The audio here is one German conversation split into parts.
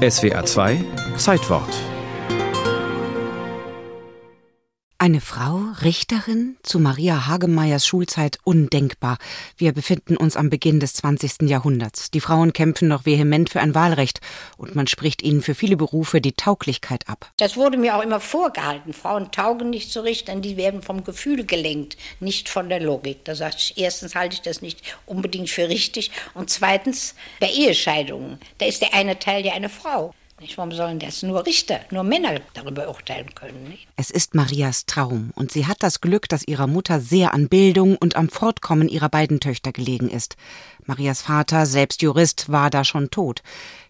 SWA 2 Zeitwort Eine Frau, Richterin, zu Maria Hagemeyers Schulzeit undenkbar. Wir befinden uns am Beginn des 20. Jahrhunderts. Die Frauen kämpfen noch vehement für ein Wahlrecht und man spricht ihnen für viele Berufe die Tauglichkeit ab. Das wurde mir auch immer vorgehalten. Frauen taugen nicht zu richten, die werden vom Gefühl gelenkt, nicht von der Logik. Da sage ich, erstens halte ich das nicht unbedingt für richtig und zweitens bei Ehescheidungen, da ist der eine Teil ja eine Frau. Nicht? Warum sollen das nur Richter, nur Männer darüber urteilen können? Nicht? Es ist Marias Traum und sie hat das Glück, dass ihrer Mutter sehr an Bildung und am Fortkommen ihrer beiden Töchter gelegen ist. Marias Vater, selbst Jurist, war da schon tot.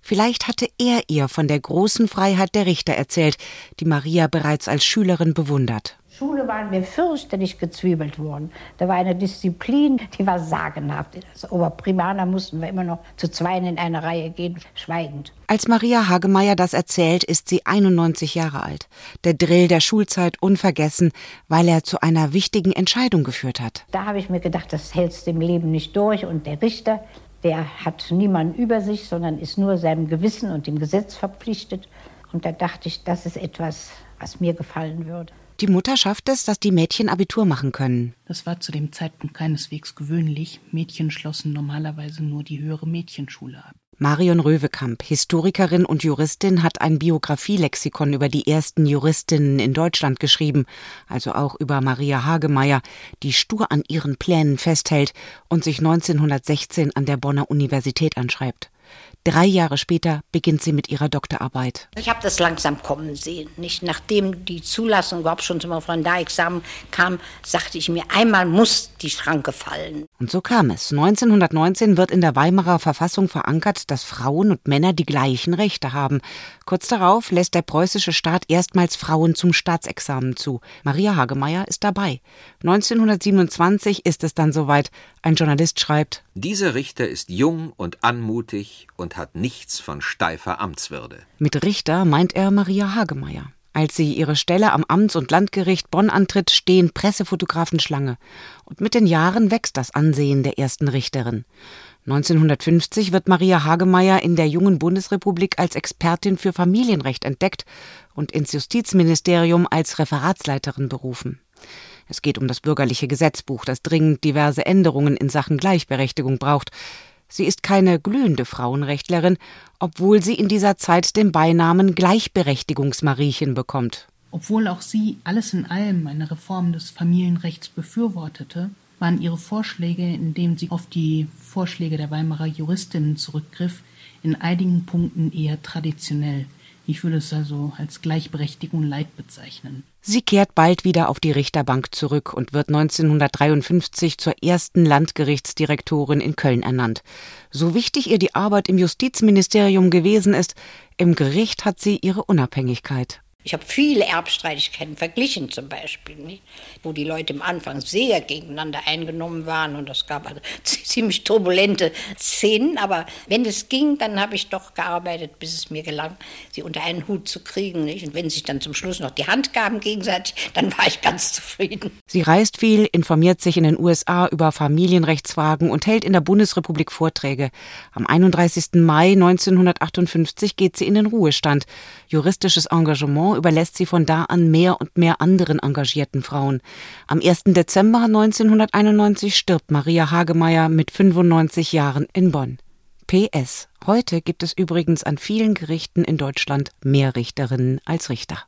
Vielleicht hatte er ihr von der großen Freiheit der Richter erzählt, die Maria bereits als Schülerin bewundert. Schule waren wir fürchterlich gezwiebelt worden. Da war eine Disziplin, die war sagenhaft. Als Oberprimaner mussten wir immer noch zu zweien in eine Reihe gehen, schweigend. Als Maria Hagemeyer das erzählt, ist sie 91 Jahre alt. Der Drill der Schulzeit unvergessen, weil er zu einer wichtigen Entscheidung geführt hat. Da habe ich mir gedacht, das hältst du im Leben nicht durch. Und der Richter, der hat niemanden über sich, sondern ist nur seinem Gewissen und dem Gesetz verpflichtet. Und da dachte ich, das ist etwas, was mir gefallen würde. Die Mutter schafft es, dass die Mädchen Abitur machen können. Das war zu dem Zeitpunkt keineswegs gewöhnlich. Mädchen schlossen normalerweise nur die höhere Mädchenschule ab. Marion Röwekamp, Historikerin und Juristin, hat ein Biografielexikon über die ersten Juristinnen in Deutschland geschrieben, also auch über Maria Hagemeyer, die stur an ihren Plänen festhält und sich 1916 an der Bonner Universität anschreibt. Drei Jahre später beginnt sie mit ihrer Doktorarbeit. Ich habe das langsam kommen sehen. Nicht nachdem die Zulassung überhaupt schon zum Referendarexamen kam, sagte ich mir, einmal muss die Schranke fallen. Und so kam es. 1919 wird in der Weimarer Verfassung verankert, dass Frauen und Männer die gleichen Rechte haben. Kurz darauf lässt der preußische Staat erstmals Frauen zum Staatsexamen zu. Maria Hagemeyer ist dabei. 1927 ist es dann soweit. Ein Journalist schreibt: Dieser Richter ist jung und anmutig und hat nichts von steifer Amtswürde. Mit Richter meint er Maria Hagemeyer. Als sie ihre Stelle am Amts- und Landgericht Bonn antritt, stehen Pressefotografen Schlange. Und mit den Jahren wächst das Ansehen der ersten Richterin. 1950 wird Maria Hagemeyer in der jungen Bundesrepublik als Expertin für Familienrecht entdeckt und ins Justizministerium als Referatsleiterin berufen. Es geht um das bürgerliche Gesetzbuch, das dringend diverse Änderungen in Sachen Gleichberechtigung braucht. Sie ist keine glühende Frauenrechtlerin, obwohl sie in dieser Zeit den Beinamen Gleichberechtigungsmariechen bekommt. Obwohl auch sie alles in allem eine Reform des Familienrechts befürwortete, waren ihre Vorschläge, indem sie auf die Vorschläge der Weimarer Juristinnen zurückgriff, in einigen Punkten eher traditionell. Ich würde es also als Gleichberechtigung Leid bezeichnen. Sie kehrt bald wieder auf die Richterbank zurück und wird 1953 zur ersten Landgerichtsdirektorin in Köln ernannt. So wichtig ihr die Arbeit im Justizministerium gewesen ist, im Gericht hat sie ihre Unabhängigkeit. Ich habe viele Erbstreitigkeiten verglichen zum Beispiel, nicht? wo die Leute am Anfang sehr gegeneinander eingenommen waren und es gab also ziemlich turbulente Szenen. Aber wenn es ging, dann habe ich doch gearbeitet, bis es mir gelang, sie unter einen Hut zu kriegen. Nicht? Und wenn sich dann zum Schluss noch die Hand gaben gegenseitig, dann war ich ganz zufrieden. Sie reist viel, informiert sich in den USA über Familienrechtsfragen und hält in der Bundesrepublik Vorträge. Am 31. Mai 1958 geht sie in den Ruhestand. Juristisches Engagement überlässt sie von da an mehr und mehr anderen engagierten Frauen. Am 1. Dezember 1991 stirbt Maria Hagemeyer mit 95 Jahren in Bonn. PS. Heute gibt es übrigens an vielen Gerichten in Deutschland mehr Richterinnen als Richter.